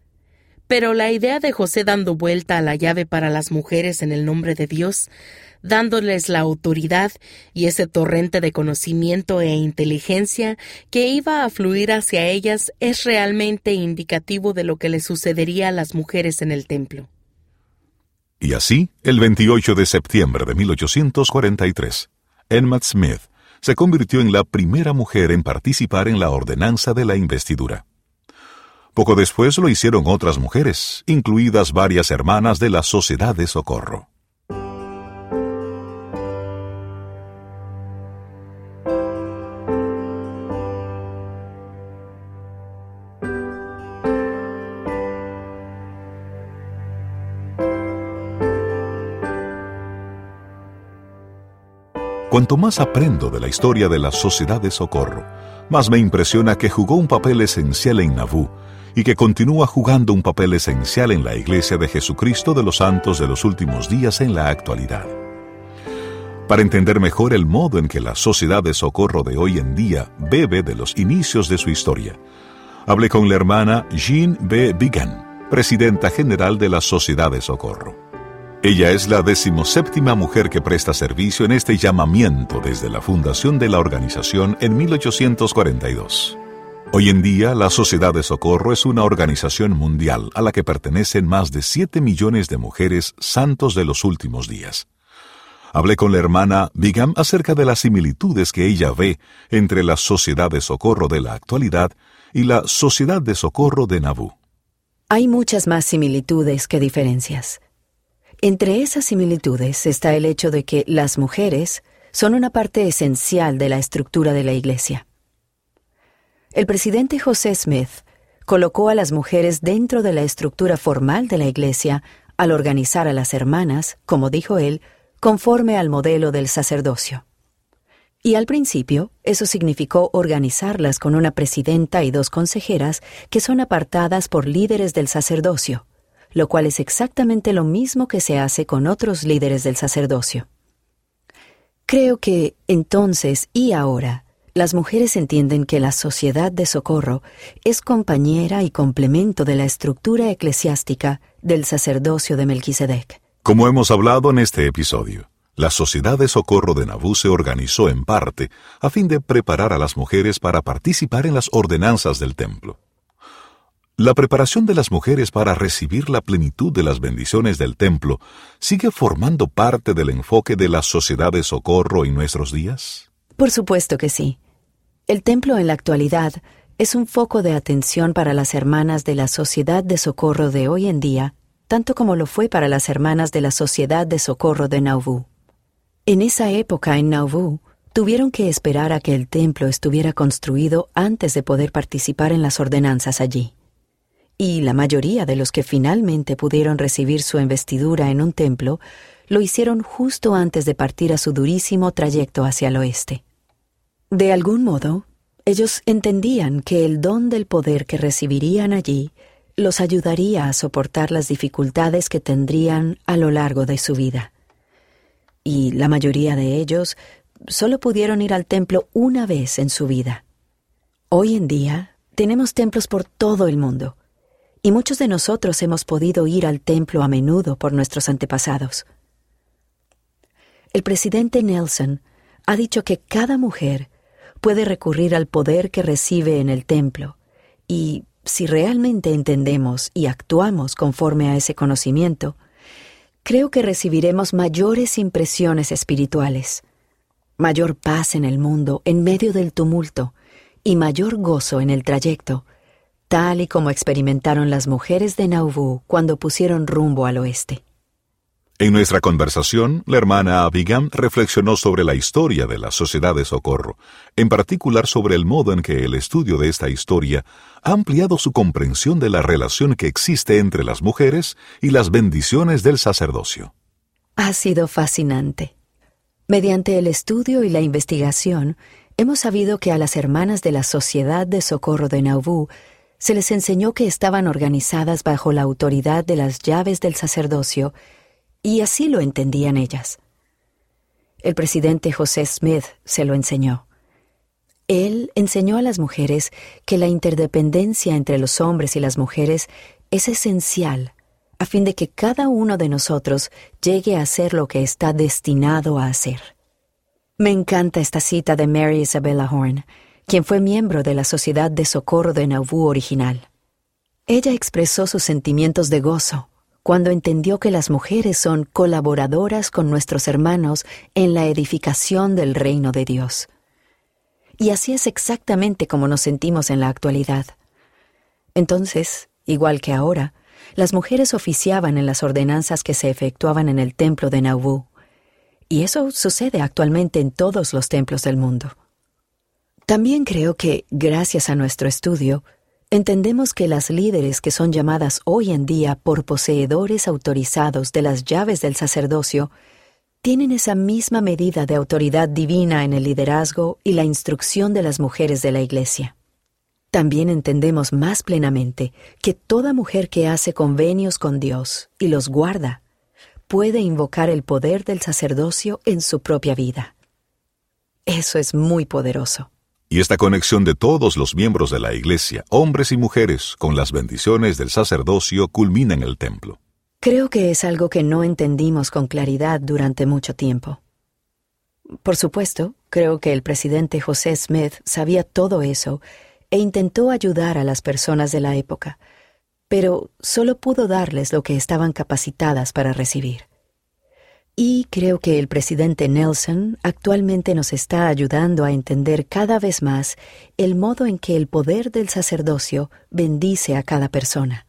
Speaker 4: Pero la idea de José dando vuelta a la llave para las mujeres en el nombre de Dios dándoles la autoridad y ese torrente de conocimiento e inteligencia que iba a fluir hacia ellas es realmente indicativo de lo que le sucedería a las mujeres en el templo.
Speaker 1: Y así, el 28 de septiembre de 1843, Emma Smith se convirtió en la primera mujer en participar en la ordenanza de la investidura. Poco después lo hicieron otras mujeres, incluidas varias hermanas de la Sociedad de Socorro. Cuanto más aprendo de la historia de la Sociedad de Socorro, más me impresiona que jugó un papel esencial en Nabú y que continúa jugando un papel esencial en la Iglesia de Jesucristo de los Santos de los Últimos Días en la actualidad. Para entender mejor el modo en que la Sociedad de Socorro de hoy en día bebe de los inicios de su historia, hablé con la hermana Jean B. Bigan, presidenta general de la Sociedad de Socorro. Ella es la decimoséptima mujer que presta servicio en este llamamiento desde la fundación de la organización en 1842. Hoy en día, la Sociedad de Socorro es una organización mundial a la que pertenecen más de 7 millones de mujeres santos de los últimos días. Hablé con la hermana Bigam acerca de las similitudes que ella ve entre la Sociedad de Socorro de la actualidad y la Sociedad de Socorro de Nabú.
Speaker 2: Hay muchas más similitudes que diferencias. Entre esas similitudes está el hecho de que las mujeres son una parte esencial de la estructura de la Iglesia. El presidente José Smith colocó a las mujeres dentro de la estructura formal de la Iglesia al organizar a las hermanas, como dijo él, conforme al modelo del sacerdocio. Y al principio, eso significó organizarlas con una presidenta y dos consejeras que son apartadas por líderes del sacerdocio, lo cual es exactamente lo mismo que se hace con otros líderes del sacerdocio.
Speaker 5: Creo que entonces y ahora las mujeres entienden que la sociedad de socorro es compañera y complemento de la estructura eclesiástica del sacerdocio de Melquisedec.
Speaker 1: Como hemos hablado en este episodio, la Sociedad de Socorro de Nabú se organizó en parte a fin de preparar a las mujeres para participar en las ordenanzas del templo. La preparación de las mujeres para recibir la plenitud de las bendiciones del templo sigue formando parte del enfoque de la Sociedad de Socorro en nuestros días.
Speaker 5: Por supuesto que sí. El templo en la actualidad es un foco de atención para las hermanas de la Sociedad de Socorro de hoy en día, tanto como lo fue para las hermanas de la Sociedad de Socorro de Nauvoo. En esa época en Nauvoo, tuvieron que esperar a que el templo estuviera construido antes de poder participar en las ordenanzas allí. Y la mayoría de los que finalmente pudieron recibir su investidura en un templo lo hicieron justo antes de partir a su durísimo trayecto hacia el oeste. De algún modo, ellos entendían que el don del poder que recibirían allí los ayudaría a soportar las dificultades que tendrían a lo largo de su vida y la mayoría de ellos solo pudieron ir al templo una vez en su vida. Hoy en día tenemos templos por todo el mundo, y muchos de nosotros hemos podido ir al templo a menudo por nuestros antepasados. El presidente Nelson ha dicho que cada mujer puede recurrir al poder que recibe en el templo, y si realmente entendemos y actuamos conforme a ese conocimiento, creo que recibiremos mayores impresiones espirituales, mayor paz en el mundo en medio del tumulto y mayor gozo en el trayecto, tal y como experimentaron las mujeres de Nauvoo cuando pusieron rumbo al oeste.
Speaker 1: En nuestra conversación, la hermana Abigam reflexionó sobre la historia de la Sociedad de Socorro, en particular sobre el modo en que el estudio de esta historia ha ampliado su comprensión de la relación que existe entre las mujeres y las bendiciones del sacerdocio.
Speaker 5: Ha sido fascinante. Mediante el estudio y la investigación, hemos sabido que a las hermanas de la Sociedad de Socorro de Nauvoo se les enseñó que estaban organizadas bajo la autoridad de las llaves del sacerdocio y así lo entendían ellas. El presidente José Smith se lo enseñó. Él enseñó a las mujeres que la interdependencia entre los hombres y las mujeres es esencial a fin de que cada uno de nosotros llegue a hacer lo que está destinado a hacer. Me encanta esta cita de Mary Isabella Horn, quien fue miembro de la Sociedad de Socorro de Nauvoo original. Ella expresó sus sentimientos de gozo cuando entendió que las mujeres son colaboradoras con nuestros hermanos en la edificación del reino de Dios. Y así es exactamente como nos sentimos en la actualidad. Entonces, igual que ahora, las mujeres oficiaban en las ordenanzas que se efectuaban en el templo de Nauvoo, y eso sucede actualmente en todos los templos del mundo. También creo que, gracias a nuestro estudio, entendemos que las líderes que son llamadas hoy en día por poseedores autorizados de las llaves del sacerdocio tienen esa misma medida de autoridad divina en el liderazgo y la instrucción de las mujeres de la Iglesia. También entendemos más plenamente que toda mujer que hace convenios con Dios y los guarda puede invocar el poder del sacerdocio en su propia vida. Eso es muy poderoso.
Speaker 1: Y esta conexión de todos los miembros de la Iglesia, hombres y mujeres, con las bendiciones del sacerdocio culmina en el templo.
Speaker 5: Creo que es algo que no entendimos con claridad durante mucho tiempo. Por supuesto, creo que el presidente José Smith sabía todo eso e intentó ayudar a las personas de la época, pero solo pudo darles lo que estaban capacitadas para recibir. Y creo que el presidente Nelson actualmente nos está ayudando a entender cada vez más el modo en que el poder del sacerdocio bendice a cada persona.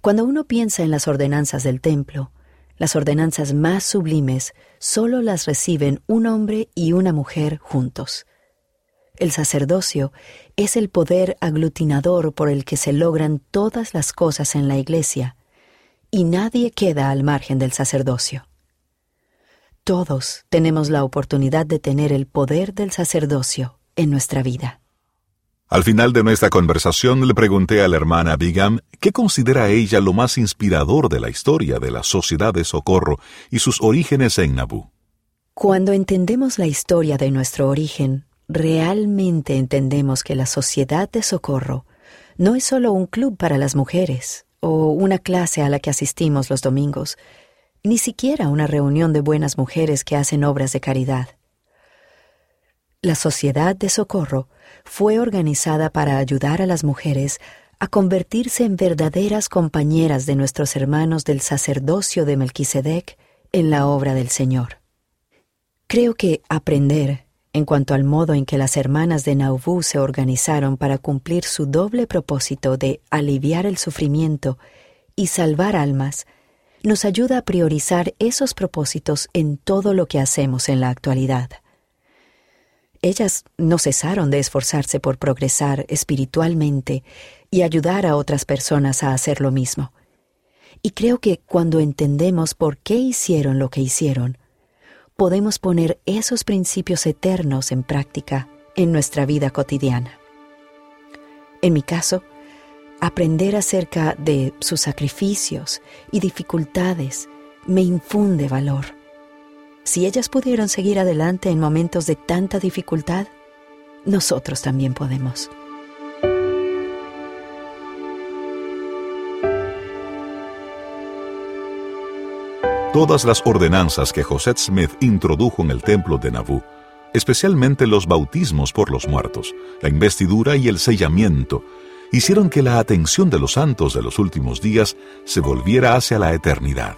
Speaker 5: Cuando uno piensa en las ordenanzas del templo, las ordenanzas más sublimes solo las reciben un hombre y una mujer juntos. El sacerdocio es el poder aglutinador por el que se logran todas las cosas en la Iglesia, y nadie queda al margen del sacerdocio. Todos tenemos la oportunidad de tener el poder del sacerdocio en nuestra vida.
Speaker 1: Al final de nuestra conversación le pregunté a la hermana Bigam qué considera ella lo más inspirador de la historia de la Sociedad de Socorro y sus orígenes en Nabú.
Speaker 5: Cuando entendemos la historia de nuestro origen, realmente entendemos que la Sociedad de Socorro no es solo un club para las mujeres o una clase a la que asistimos los domingos, ni siquiera una reunión de buenas mujeres que hacen obras de caridad. La Sociedad de Socorro fue organizada para ayudar a las mujeres a convertirse en verdaderas compañeras de nuestros hermanos del sacerdocio de Melquisedec en la obra del Señor. Creo que aprender en cuanto al modo en que las hermanas de Nauvoo se organizaron para cumplir su doble propósito de aliviar el sufrimiento y salvar almas, nos ayuda a priorizar esos propósitos en todo lo que hacemos en la actualidad. Ellas no cesaron de esforzarse por progresar espiritualmente y ayudar a otras personas a hacer lo mismo. Y creo que cuando entendemos por qué hicieron lo que hicieron, podemos poner esos principios eternos en práctica en nuestra vida cotidiana. En mi caso, aprender acerca de sus sacrificios y dificultades me infunde valor si ellas pudieron seguir adelante en momentos de tanta dificultad, nosotros también podemos.
Speaker 1: Todas las ordenanzas que José Smith introdujo en el templo de Nauvoo, especialmente los bautismos por los muertos, la investidura y el sellamiento, hicieron que la atención de los santos de los últimos días se volviera hacia la eternidad.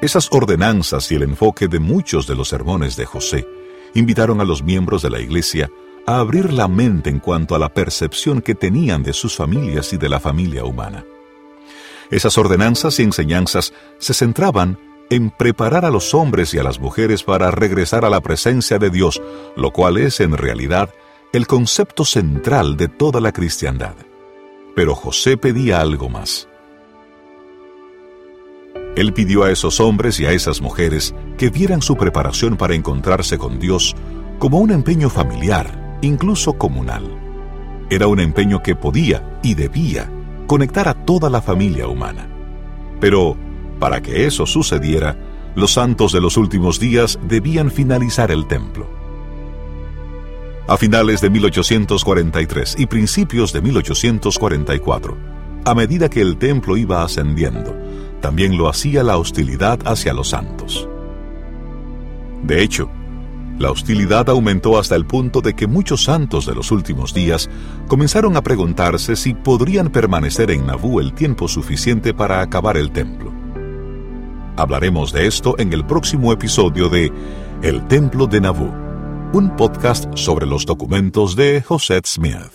Speaker 1: Esas ordenanzas y el enfoque de muchos de los sermones de José invitaron a los miembros de la Iglesia a abrir la mente en cuanto a la percepción que tenían de sus familias y de la familia humana. Esas ordenanzas y enseñanzas se centraban en preparar a los hombres y a las mujeres para regresar a la presencia de Dios, lo cual es en realidad el concepto central de toda la cristiandad. Pero José pedía algo más. Él pidió a esos hombres y a esas mujeres que vieran su preparación para encontrarse con Dios como un empeño familiar, incluso comunal. Era un empeño que podía y debía conectar a toda la familia humana. Pero, para que eso sucediera, los santos de los últimos días debían finalizar el templo. A finales de 1843 y principios de 1844, a medida que el templo iba ascendiendo, también lo hacía la hostilidad hacia los santos. De hecho, la hostilidad aumentó hasta el punto de que muchos santos de los últimos días comenzaron a preguntarse si podrían permanecer en Nabú el tiempo suficiente para acabar el templo. Hablaremos de esto en el próximo episodio de El Templo de Nabú, un podcast sobre los documentos de José Smith.